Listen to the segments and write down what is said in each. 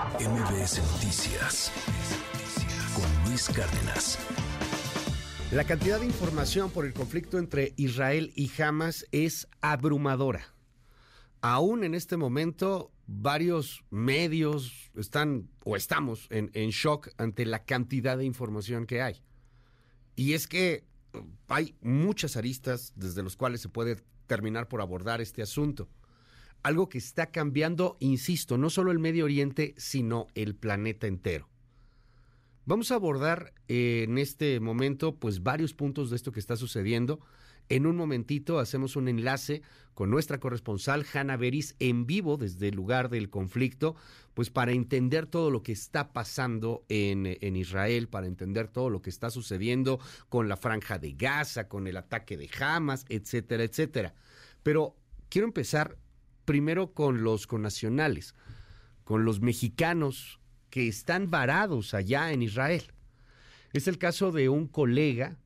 MBS Noticias con Luis Cárdenas. La cantidad de información por el conflicto entre Israel y Hamas es abrumadora. Aún en este momento, varios medios están o estamos en, en shock ante la cantidad de información que hay. Y es que hay muchas aristas desde las cuales se puede terminar por abordar este asunto. Algo que está cambiando, insisto, no solo el Medio Oriente, sino el planeta entero. Vamos a abordar eh, en este momento pues varios puntos de esto que está sucediendo. En un momentito hacemos un enlace con nuestra corresponsal Hanna Beris en vivo desde el lugar del conflicto, pues para entender todo lo que está pasando en, en, Israel, para entender todo lo que está sucediendo con la franja de Gaza, con el ataque de Hamas, etcétera, etcétera. Pero quiero empezar primero con los connacionales, con los mexicanos que están varados allá en Israel. Es el caso de un colega,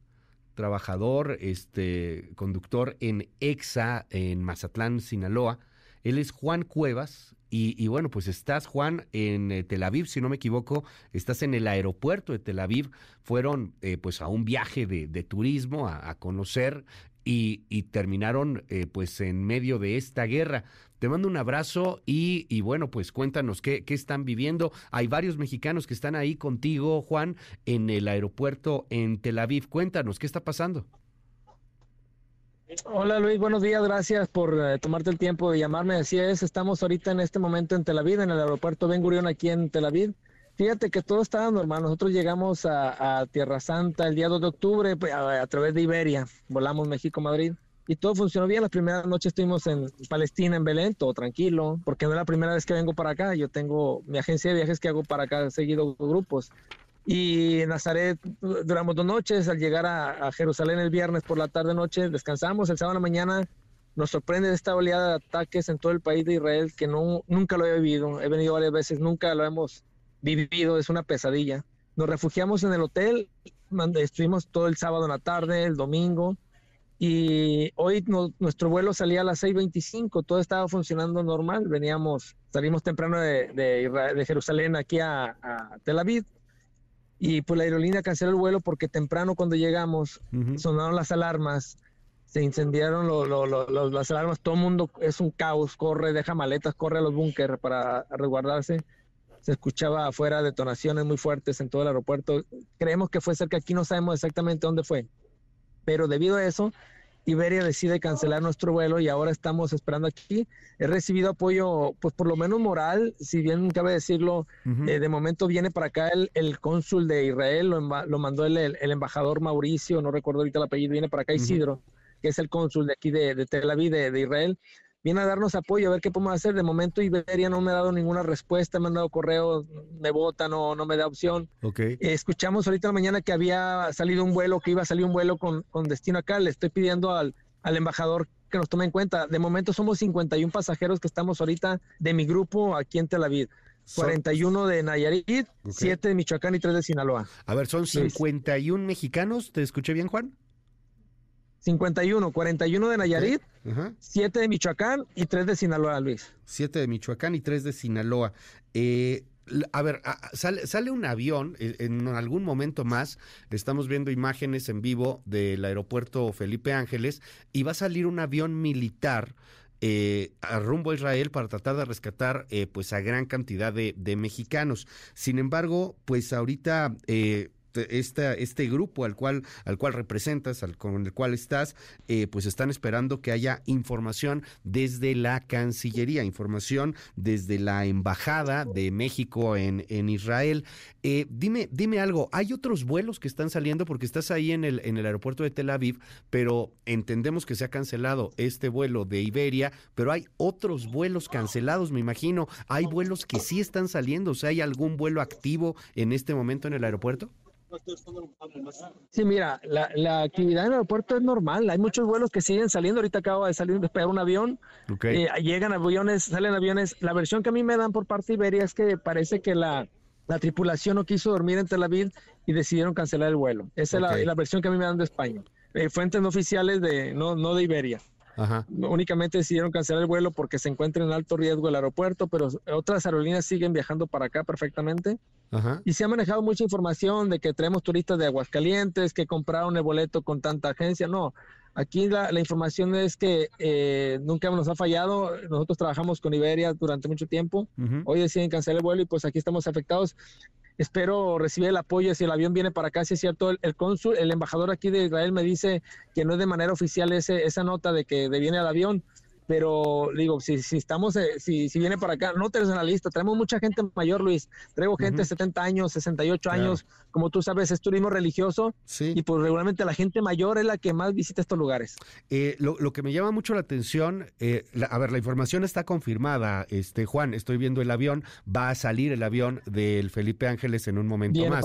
trabajador, este, conductor en EXA, en Mazatlán, Sinaloa. Él es Juan Cuevas. Y, bueno, pues estás, Juan, en eh, Tel Aviv, si no me equivoco, estás en el aeropuerto de Tel Aviv. Fueron eh, pues a un viaje de, turismo a, a conocer y, terminaron eh, pues en medio de esta guerra. Te mando un abrazo y, bueno, pues cuéntanos qué, qué, están viviendo. Hay varios mexicanos que están ahí contigo, Juan, en el aeropuerto en Tel Aviv. Cuéntanos, ¿qué está pasando? Hola Luis, buenos días, gracias por eh, tomarte el tiempo de llamarme. Así es, estamos ahorita en este momento en Tel Aviv, en el aeropuerto Ben Gurion aquí en Tel Aviv. Fíjate que todo estaba normal. Nosotros llegamos a, Tierra Santa el día 2 de octubre pues, a, través de Iberia. Volamos México-Madrid y todo funcionó bien. La primera noche estuvimos en Palestina, en Belén, todo tranquilo, porque no es la primera vez que vengo para acá. Yo tengo mi agencia de viajes que hago para acá, seguido grupos. Y en Nazaret duramos dos noches. Al llegar a, Jerusalén el viernes por la tarde-noche, descansamos. El sábado a la mañana nos sorprende esta oleada de ataques en todo el país de Israel que no, nunca lo he vivido. He venido varias veces, nunca lo hemos vivido, es una pesadilla. Nos refugiamos en el hotel, estuvimos todo el sábado en la tarde, el domingo, y hoy nuestro vuelo salía a las 6.25, todo estaba funcionando normal, veníamos, salimos temprano de, de, Jerusalén aquí a, Tel Aviv, y pues la aerolínea canceló el vuelo porque temprano cuando llegamos sonaron las alarmas, se incendiaron las alarmas, todo el mundo es un caos, corre, deja maletas, corre a los búnkeres para resguardarse se escuchaba afuera detonaciones muy fuertes en todo el aeropuerto. Creemos que fue cerca, aquí no sabemos exactamente dónde fue, pero debido a eso, Iberia decide cancelar nuestro vuelo y ahora estamos esperando aquí. He recibido apoyo, pues por lo menos moral, si bien cabe decirlo, eh, de momento viene para acá el, el cónsul de Israel, lo, lo mandó el, el, embajador Mauricio, no recuerdo ahorita el apellido, viene para acá Isidro, que es el cónsul de aquí de, de Tel Aviv, de, de Israel viene a darnos apoyo, a ver qué podemos hacer. De momento Iberia no me ha dado ninguna respuesta, me han dado correo, me vota, no, no me da opción. Okay. escuchamos ahorita en la mañana que había salido un vuelo, que iba a salir un vuelo con, con destino acá. Le estoy pidiendo al, al embajador que nos tome en cuenta. De momento somos 51 pasajeros que estamos ahorita de mi grupo aquí en Tel Aviv. 41 de Nayarit, 7 de Michoacán y 3 de Sinaloa. A ver, son 51 mexicanos, ¿te escuché bien, Juan? 51, 41 de Nayarit, 7 de Michoacán y 3 de Sinaloa, Luis. 7 de Michoacán y 3 de Sinaloa. Eh, a ver, sale, sale, un avión eh, en algún momento más. Estamos viendo imágenes en vivo del aeropuerto Felipe Ángeles y va a salir un avión militar eh, a rumbo a Israel para tratar de rescatar eh, pues a gran cantidad de, de, mexicanos. Sin embargo, pues ahorita eh, esta, este grupo al cual, al cual representas, al, con el cual estás, eh, pues están esperando que haya información desde la Cancillería, información desde la Embajada de México en, en Israel. Eh, dime, dime algo, ¿hay otros vuelos que están saliendo? Porque estás ahí en el, en el aeropuerto de Tel Aviv, pero entendemos que se ha cancelado este vuelo de Iberia, pero hay otros vuelos cancelados, me imagino. ¿Hay vuelos que sí están saliendo? O sea, ¿hay algún vuelo activo en este momento en el aeropuerto? Sí, mira, la, actividad en el aeropuerto es normal. Hay muchos vuelos que siguen saliendo. Ahorita acabo de salir, despegar un avión. Eh, llegan aviones, salen aviones. La versión que a mí me dan por parte de Iberia es que parece que la, tripulación no quiso dormir en Tel Aviv y decidieron cancelar el vuelo. Esa es la, versión que a mí me dan de España. Eh, fuentes no oficiales de, no, no de Iberia. Únicamente decidieron cancelar el vuelo porque se encuentra en alto riesgo el aeropuerto, pero otras aerolíneas siguen viajando para acá perfectamente. Y se ha manejado mucha información de que traemos turistas de Aguascalientes que compraron el boleto con tanta agencia. No, aquí la, información es que eh, nunca nos ha fallado. Nosotros trabajamos con Iberia durante mucho tiempo. Hoy deciden cancelar el vuelo y pues aquí estamos afectados espero recibir el apoyo si el avión viene para acá, si es cierto, el, cónsul, el embajador aquí de Israel me dice que no es de manera oficial ese, esa nota de que viene el avión, pero digo, si, si estamos, eh, si, si viene para acá, no tenemos en la lista, tenemos mucha gente mayor, Luis, traigo gente de 70 años, 68 años, como tú sabes, es turismo religioso, y pues regularmente la gente mayor es la que más visita estos lugares. Eh, lo, lo, que me llama mucho la atención, eh, a ver, la información está confirmada, este Juan, estoy viendo el avión, va a salir el avión del Felipe Ángeles en un momento más.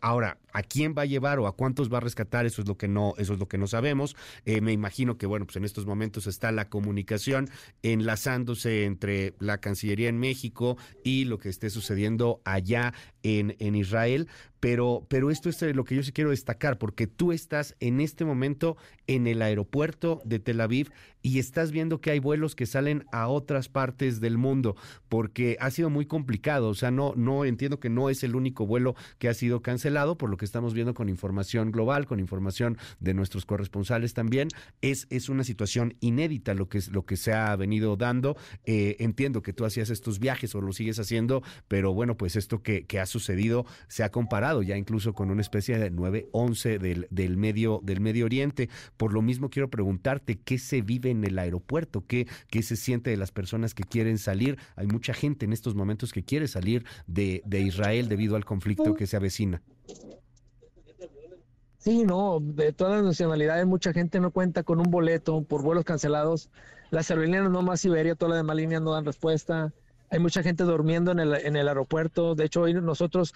ahora, ¿a quién va a llevar o a cuántos va a rescatar? Eso es lo que no, eso es lo que no sabemos. me imagino que, bueno, pues en estos momentos está la comunicación enlazándose entre la Cancillería en México y lo que esté sucediendo allá en, en Israel, pero, pero esto es eh, lo que yo sí quiero destacar, porque tú estás en este momento en el aeropuerto de Tel Aviv y estás viendo que hay vuelos que salen a otras partes del mundo, porque ha sido muy complicado, o sea, no, no entiendo que no es el único vuelo que ha sido cancelado, por lo que estamos viendo con información global, con información de nuestros corresponsales también, es, es una situación inédita lo que, es, lo que se ha venido dando. Eh, entiendo que tú hacías estos viajes o lo sigues haciendo, pero bueno, pues esto que, que ha sucedido se ha comparado ya incluso con una especie de 9-11 del, del, medio, del Medio Oriente. Por lo mismo quiero preguntarte qué se vive en el aeropuerto, qué, qué se siente de las personas que quieren salir. Hay mucha gente en estos momentos que quiere salir de, de Israel debido al conflicto que se avecina. Sí, no, de todas las nacionalidades mucha gente no cuenta con un boleto por vuelos cancelados. Las aerolíneas no más Iberia, todas las demás líneas no dan respuesta. Hay mucha gente durmiendo en el, en el aeropuerto. De hecho, hoy nosotros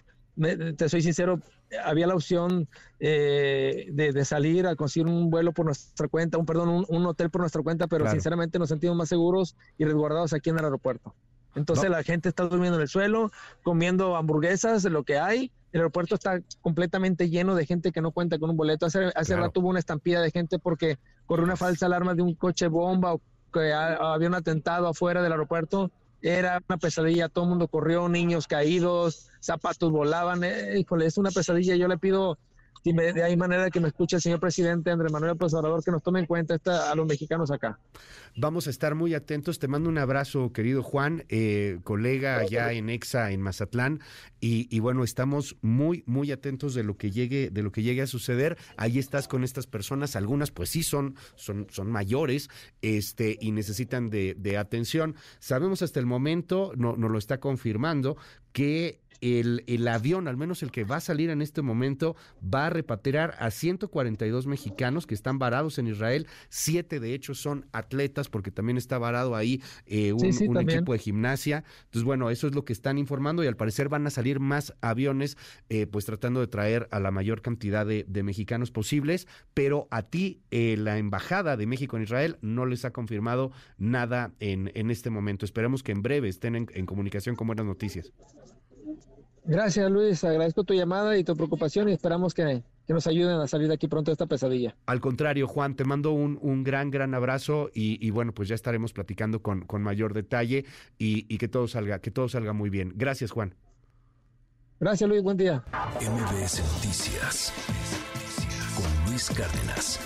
te soy sincero, había la opción eh, de, salir a conseguir un vuelo por nuestra cuenta, un perdón, un, hotel por nuestra cuenta, pero sinceramente nos sentimos más seguros y resguardados aquí en el aeropuerto. Entonces la gente está durmiendo en el suelo, comiendo hamburguesas, lo que hay. El aeropuerto está completamente lleno de gente que no cuenta con un boleto. Hace, hace rato hubo una estampida de gente porque corrió una falsa alarma de un coche bomba o que había un atentado afuera del aeropuerto era una pesadilla, todo el mundo corrió, niños caídos, zapatos volaban, eh, híjole, es una pesadilla, yo le pido si me, de ahí manera que me escuche el señor presidente Andrés Manuel López Obrador, que nos tome en cuenta esta, a los mexicanos acá. Vamos a estar muy atentos. Te mando un abrazo, querido Juan, eh, colega allá en EXA, en Mazatlán. Y, bueno, estamos muy, muy atentos de lo que llegue, de lo que llegue a suceder. Ahí estás con estas personas. Algunas, pues sí, son, son, son mayores, este, y necesitan de, de atención. Sabemos hasta el momento, no, nos lo está confirmando, que el, el, avión, al menos el que va a salir en este momento, va a repatriar a 142 mexicanos que están varados en Israel. Siete de hecho son atletas, porque también está varado ahí eh, un, equipo de gimnasia. Entonces, bueno, eso es lo que están informando y al parecer van a salir más aviones, eh, pues tratando de traer a la mayor cantidad de, mexicanos posibles. Pero a ti, eh, la embajada de México en Israel no les ha confirmado nada en, en este momento. Esperemos que en breve estén en, en comunicación con buenas noticias. Gracias Luis, agradezco tu llamada y tu preocupación y esperamos que, nos ayuden a salir de aquí pronto de esta pesadilla. Al contrario, Juan, te mando un, un gran, gran abrazo y, bueno, pues ya estaremos platicando con, con mayor detalle y, y, que todo salga, que todo salga muy bien. Gracias, Juan. Gracias, Luis, buen día. MBS Noticias con Luis Cárdenas.